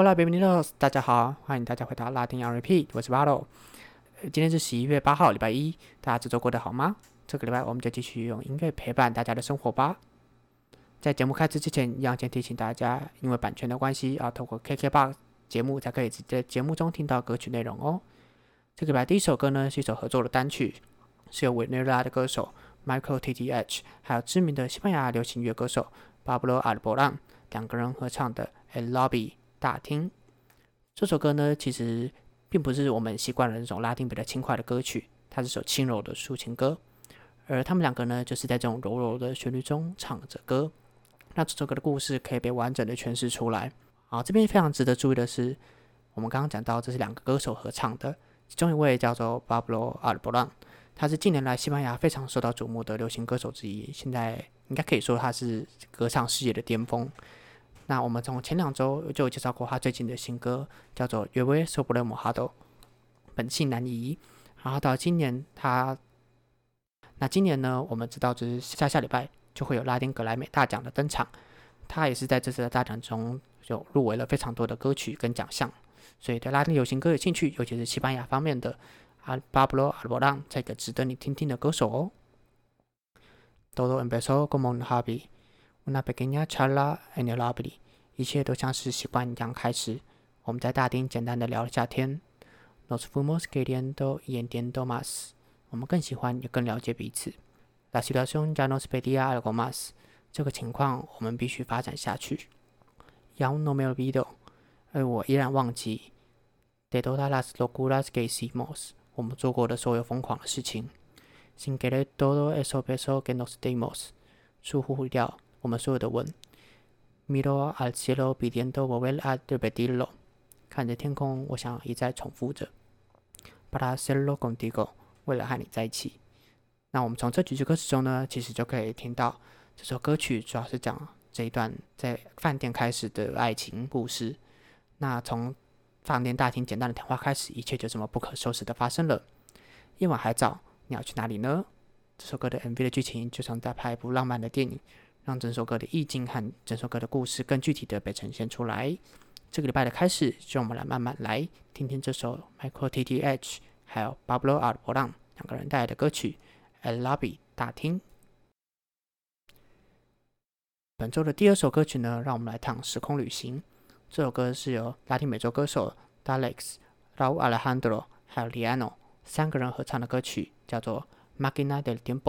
Hola, bienvenidos！大家好，欢迎大家回到拉丁 R P，我是 Valo。今天是十一月八号，礼拜一，大家这周过得好吗？这个礼拜我们就继续用音乐陪伴大家的生活吧。在节目开始之前，一样先提醒大家，因为版权的关系，要透过 KKBOX 节目才可以直接在节目中听到歌曲内容哦。这个礼拜第一首歌呢，是一首合作的单曲，是由委内瑞拉的歌手 Michael T T H，还有知名的西班牙流行乐歌手 Pablo Alborán 两个人合唱的《El Lobby》大厅。这首歌呢，其实并不是我们习惯的那种拉丁比较轻快的歌曲，它是首轻柔的抒情歌。而他们两个呢，就是在这种柔柔的旋律中唱着歌。那这首歌的故事可以被完整的诠释出来。好，这边非常值得注意的是，我们刚刚讲到这是两个歌手合唱的，其中一位叫做 Pablo Alborán，他是近年来西班牙非常受到瞩目的流行歌手之一，现在应该可以说他是歌唱事业的巅峰。那我们从前两周就介绍过他最近的新歌，叫做《Yo s o b r e Mojado》，本性难移。然后到今年，他那今年呢，我们知道就是下下礼拜就会有拉丁格莱美大奖的登场，他也是在这次的大奖中。就入围了非常多的歌曲跟奖项，所以对拉丁流行歌有兴趣，尤其是西班牙方面的阿巴布罗阿罗朗，这个值得你听听的歌手哦。Todo empezó como un hobby, una pequeña charla en el lobby，一切都像是习惯一样开始。我们在大厅简单的聊了下天。Nos fuimos queriendo y entendiendo más，我们更喜欢也更了解彼此。La situación ya nos pedía algo más，这个情况我们必须发展下去。要 no me olvido，而我依然忘记。De todas las locuras que hicimos，我们做过的所有疯狂的事情。Sin querer todo eso peso que nos dimos，疏忽掉我们所有的吻。Miro al cielo pidiendo volver a repetirlo，看着天空，我想一再重复着。Para hacerlo contigo，为了和你在一起。那我们从这几句歌词中呢，其实就可以听到这首歌曲主要是讲。这一段在饭店开始的爱情故事，那从饭店大厅简单的谈话开始，一切就这么不可收拾的发生了。夜晚还早，你要去哪里呢？这首歌的 MV 的剧情就像在拍一部浪漫的电影，让整首歌的意境和整首歌的故事更具体的被呈现出来。这个礼拜的开始，就让我们来慢慢来听听这首 Michael T T H 还有 Pablo a r b o l a n 两个人带来的歌曲《El Lobby》大厅。本周的第二首歌曲呢，让我们来趟时空旅行。这首歌是由拉丁美洲歌手 Dalex、Raul Alejandro 还有 Liano 三个人合唱的歌曲，叫做《Máquina del Tiempo》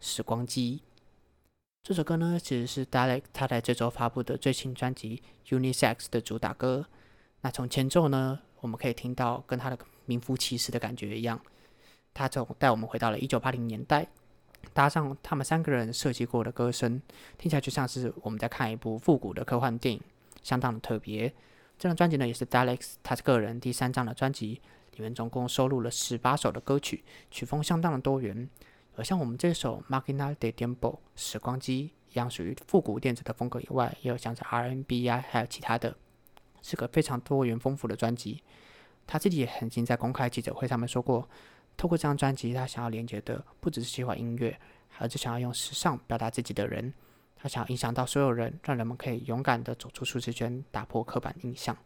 时光机。这首歌呢，其实是 Dalek 他在这周发布的最新专辑《Unisex》的主打歌。那从前奏呢，我们可以听到跟他的名副其实的感觉一样，他从带我们回到了一九八零年代。搭上他们三个人设计过的歌声，听起来就像是我们在看一部复古的科幻电影，相当的特别。这张专辑呢，也是 Dalek 他个人第三张的专辑，里面总共收录了十八首的歌曲，曲风相当的多元。而像我们这首《Máquina de Tiempo》时光机一样，属于复古电子的风格以外，也有像是 R&B 啊，还有其他的，是个非常多元丰富的专辑。他自己也曾经在公开记者会上面说过。透过这张专辑，他想要连接的不只是喜欢音乐，而是想要用时尚表达自己的人。他想要影响到所有人，让人们可以勇敢的走出舒适圈，打破刻板印象。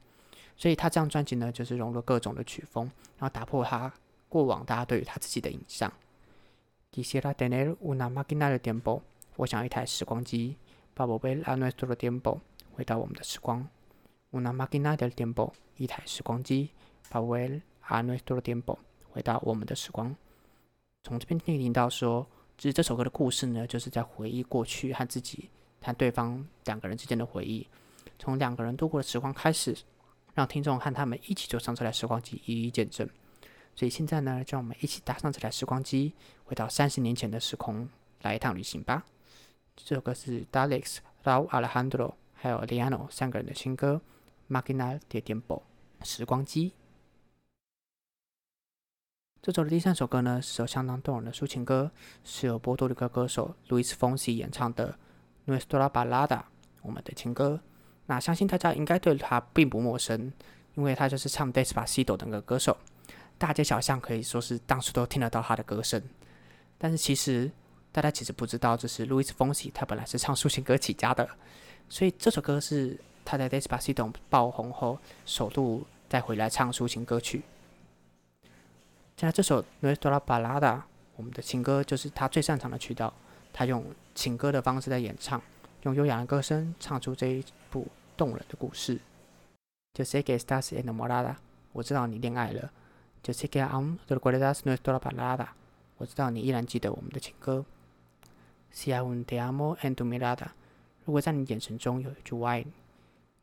所以，他这张专辑呢，就是融入各种的曲风，然后打破他过往大家对于他自己的印象。Quisiera tener una máquina del tiempo，我想要一台时光机，para volver a nuestro tiempo，回到我们的时光。Una máquina del tiempo，一台时光机，para volver a nuestro tiempo。回到我们的时光，从这边听到说，其实这首歌的故事呢，就是在回忆过去和自己和对方两个人之间的回忆，从两个人度过的时光开始，让听众和他们一起坐上这台时光机一一见证。所以现在呢，就让我们一起搭上这台时光机，回到三十年前的时空，来一趟旅行吧。这首歌是 Dalex、Raul Alejandro 还有 Liano 三个人的新歌《Máquina de Tempo》时光机。这首的第三首歌呢，是首相当动人的抒情歌，是由波多黎各歌手 Luis Fonsi 演唱的《Nuestra Balada》，我们的情歌。那相信大家应该对他并不陌生，因为他就是唱《Despacito》的那个歌手，大街小巷可以说是到处都听得到他的歌声。但是其实大家其实不知道，就是 Luis Fonsi 他本来是唱抒情歌起家的，所以这首歌是。他在《Despacito》爆红后，首度再回来唱抒情歌曲。现在这首《Nuestra Balada》，我们的情歌就是他最擅长的曲调。他用情歌的方式在演唱，用悠扬的歌声唱出这一部动人的故事。就 sé que estás enamorada，我知道你恋爱了。就 sé que aún recuerdas nuestra balada，我知道你依然记得我们的情歌。Si aún te amo en tu mirada，如果在你眼神中有一句我爱你。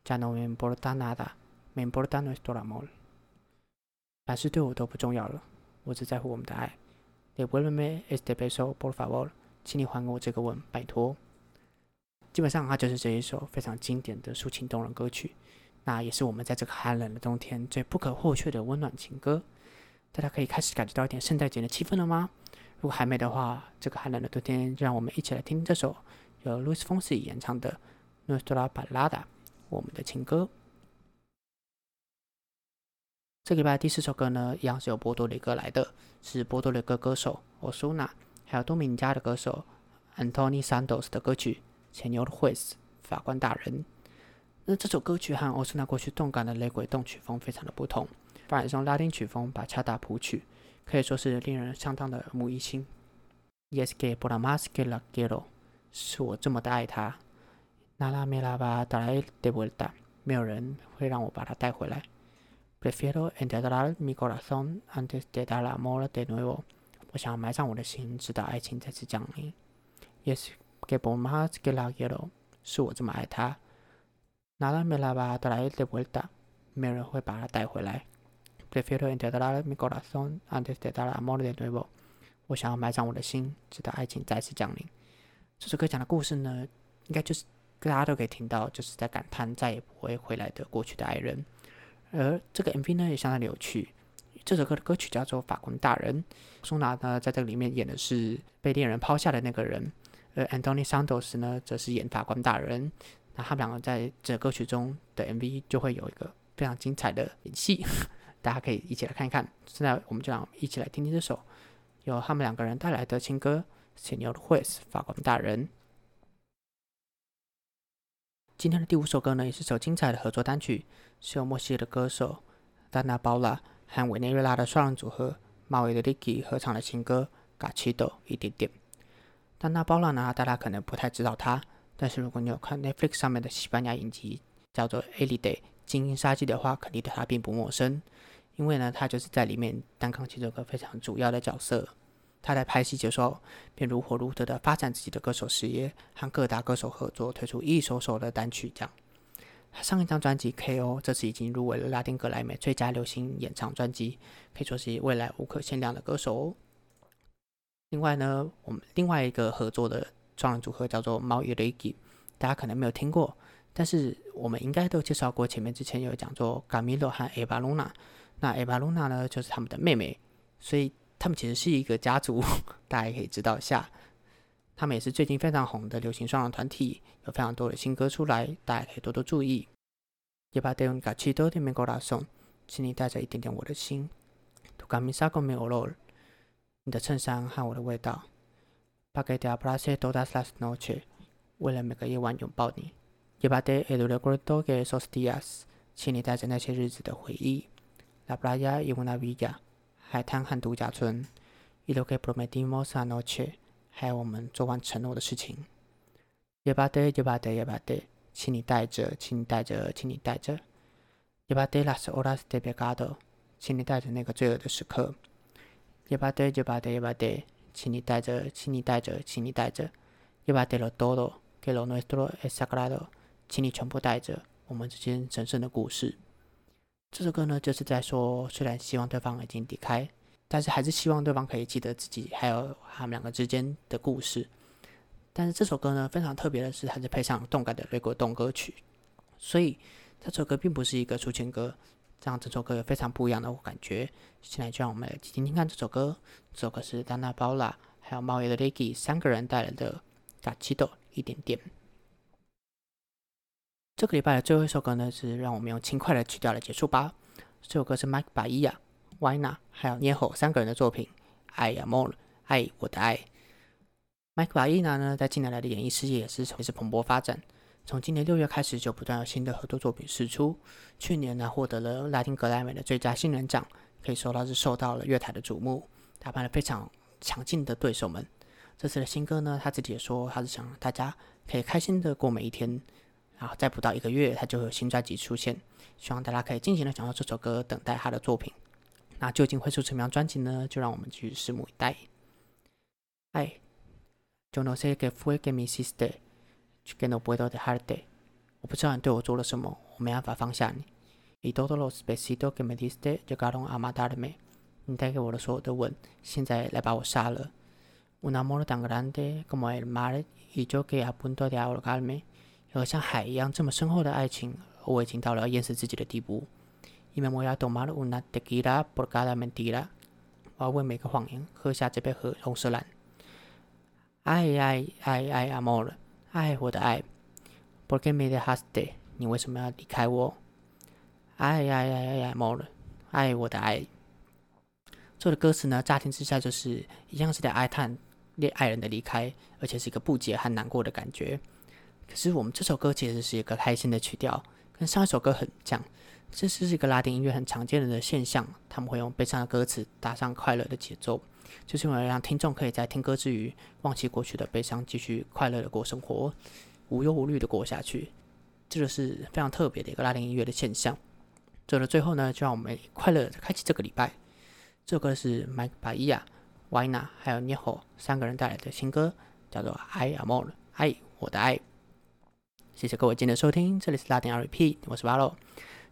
Ya no me importa nada，me importa nuestro amor。凡事对我都不重要了，我只在乎我们的爱。Devuélveme este beso，por favor。请你还给我这个吻，拜托。基本上，它就是这一首非常经典的抒情动人歌曲。那也是我们在这个寒冷的冬天最不可或缺的温暖情歌。大家可以开始感觉到一点圣诞节的气氛了吗？如果还没的话，这个寒冷的冬天，让我们一起来听这首由 Louis Fonsi 演唱的《Nuestra Balada》，我们的情歌。这礼拜第四首歌呢，一样是由波多黎各来的，是波多黎各歌手 Osuna。还有多米尼加的歌手 Antony Santos 的歌曲《前牛的 Juez》法官大人。那这首歌曲和 Osuna 过去动感的雷鬼动曲风非常的不同，反而用拉丁曲风把恰达谱曲，可以说是令人相当的耳目一新。Yes que por más que la quiero，是我这么的爱他。Nada me la va a traer de vuelta，没有人会让我把它带回来。Prefiero entregar mi corazón antes de dar amor de nuevo。我想要埋葬我的心，直到爱情再次降临。Yes, que por más que la quiero，是我这么爱他。Nada me la va a traer de vuelta，没有人会把它带回来。Prefiero enterrar mi corazón antes de dar amor de nuevo。我想要埋葬我的心，直到爱情再次降临。这首歌讲的故事呢，应该就是大家都可以听到，就是在感叹再也不会回来的过去的爱人。而这个 MV 呢，也相当的有趣。这首歌的歌曲叫做《法官大人》，苏娜呢在这个里面演的是被恋人抛下的那个人，而 Anthony Santos 呢则是演法官大人。那他们两个在这歌曲中的 MV 就会有一个非常精彩的演戏，大家可以一起来看一看。现在我们就让一起来听听这首由他们两个人带来的情歌《Senor Juez》法官大人。今天的第五首歌呢，也是首精彩的合作单曲，是由墨西哥的歌手 Dana Paula。和委内瑞拉的双人组合 Mau y Ricky 合唱的情歌《Gachi 的》一点点。丹娜包拉呢？大家可能不太知道他。但是如果你有看 Netflix 上面的西班牙影集叫做《Elite》精英杀机的话，肯定对他并不陌生。因为呢，他就是在里面担纲起这个非常主要的角色。他在拍戏的时候便如火如荼的发展自己的歌手事业，和各大歌手合作，推出一首首的单曲，这样。上一张专辑《K.O.》这次已经入围了拉丁格莱美最佳流行演唱专辑，可以说是未来无可限量的歌手哦。另外呢，我们另外一个合作的双人组合叫做猫与 l i g 大家可能没有听过，但是我们应该都介绍过。前面之前有讲做 Gamilo 和 Eva Luna，那 Eva Luna 呢就是他们的妹妹，所以他们其实是一个家族，大家也可以知道一下。他们也是最近非常红的流行双人团体，有非常多的新歌出来，大家可以多多注意。也把带用卡奇多的美国拉送，请你带着一点点我的心。图卡米萨贡梅欧罗，你的衬衫和我的味道。巴给迪亚布拉西多达斯拉斯诺切，为了每个夜晚拥抱你。也把带埃鲁勒古多给索斯蒂亚斯，请你带着那些日子的回忆。拉布拉亚伊乌纳维亚，海滩和度假村。伊罗给普罗梅蒂莫萨诺切。还有我们做完承诺的事情，也把得，也把得，也把得，请你带着，请你带着，请你带着，也把得，las horas de pecado，请你带着那个罪恶的时刻，也把得，也把得，也把得，请你带着，请你带着，请你带着，也把得了 todo，que lo nuestro es sagrado，请你全部带着我们之间神圣的故事。这首歌呢，就是在说，虽然希望对方已经离开。但是还是希望对方可以记得自己，还有他们两个之间的故事。但是这首歌呢，非常特别的是，它是配上动感的瑞国动歌曲，所以这首歌并不是一个抒情歌，这样这首歌有非常不一样的感觉。现在就让我们来听听看这首歌。这首歌是 Dana Paula 还有猫爷的 l i g y 三个人带来的《嘎奇豆一点点》。这个礼拜的最后一首歌呢，是让我们用轻快的曲调来结束吧。这首歌是 Mike 巴伊亚。Yna 还有 Nieho 三个人的作品，爱呀 More 爱我的爱。麦克巴伊娜呢，在近年来的演艺事业也是也是蓬勃发展。从今年六月开始，就不断有新的合作作品释出。去年呢，获得了拉丁格莱美的最佳新人奖，可以说他是受到了乐坛的瞩目，打败了非常强劲的对手们。这次的新歌呢，他自己也说，他是想大家可以开心的过每一天。然后再不到一个月，他就会有新专辑出现，希望大家可以尽情的享受这首歌，等待他的作品。那究竟会出什么样专辑呢？就让我们继续拭目以待。哎，Yo no sé qué fue que me hiciste, que no puedo dejarte。我不知道你对我做了什么，我没办法放下你。Y todos los besitos que me diste llegaron a matarme。你带给我的所有的吻，现在来把我杀了。Un amor tan grande como el mar y yo que a punto de ahogarme。和像海一样这么深厚的爱情，我已经到了淹死自己的地步。因为我要 tomar una tequila por cada mentira。我要为每个谎言喝下这杯喝红色蓝。爱爱爱爱 amor，爱我的爱。Por qué me dejaste？你为什么要离开我？爱爱爱爱 amor，爱我的爱。这的歌词呢，乍听之下就是一样是在哀叹恋爱人的离开，而且是一个不解和难过的感觉。可是我们这首歌其实是一个开心的曲调，跟上一首歌很像。这是一个拉丁音乐很常见的现象，他们会用悲伤的歌词搭上快乐的节奏，就是为了让听众可以在听歌之余忘记过去的悲伤，继续快乐的过生活，无忧无虑的过下去。这就是非常特别的一个拉丁音乐的现象。走到最后呢，就让我们快乐的开启这个礼拜。这首歌是 Mike 巴伊亚、Yna 还有 Neo 三个人带来的新歌，叫做《I Am All》，爱我的爱。谢谢各位今天的收听，这里是拉丁 R.P，我是巴洛。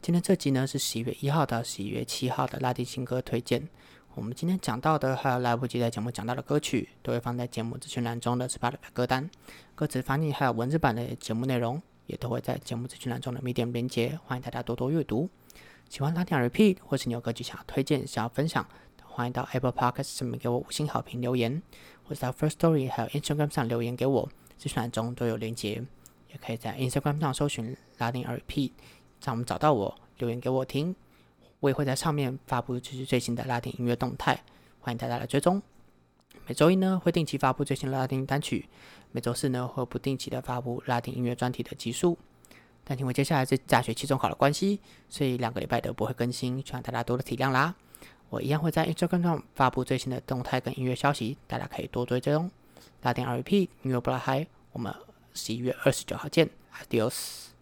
今天这集呢是十一月一号到十一月七号的拉丁新歌推荐。我们今天讲到的还有来不及在节目讲到的歌曲，都会放在节目资讯栏中的 Spotify 歌单。歌词翻译还有文字版的节目内容，也都会在节目资讯栏中的 Medium 连接，欢迎大家多多阅读。喜欢拉丁 R.P，或是你有歌曲想要推荐、想要分享，欢迎到 Apple Podcast 上面给我五星好评留言，或者到 First Story 还有 Instagram 上留言给我，资讯栏中都有连接。也可以在 Instagram 上搜寻拉丁 R.P，让我们找到我，留言给我听。我也会在上面发布就是最新的拉丁音乐动态，欢迎大家来追踪。每周一呢会定期发布最新的拉丁单曲，每周四呢会不定期的发布拉丁音乐专题的集数。但因为接下来是大学期中考的关系，所以两个礼拜都不会更新，希望大家多多体谅啦。我一样会在 Instagram 上发布最新的动态跟音乐消息，大家可以多追踪。拉丁 R.P 音乐不拉嗨，我们。十一月二十九号见，Adios。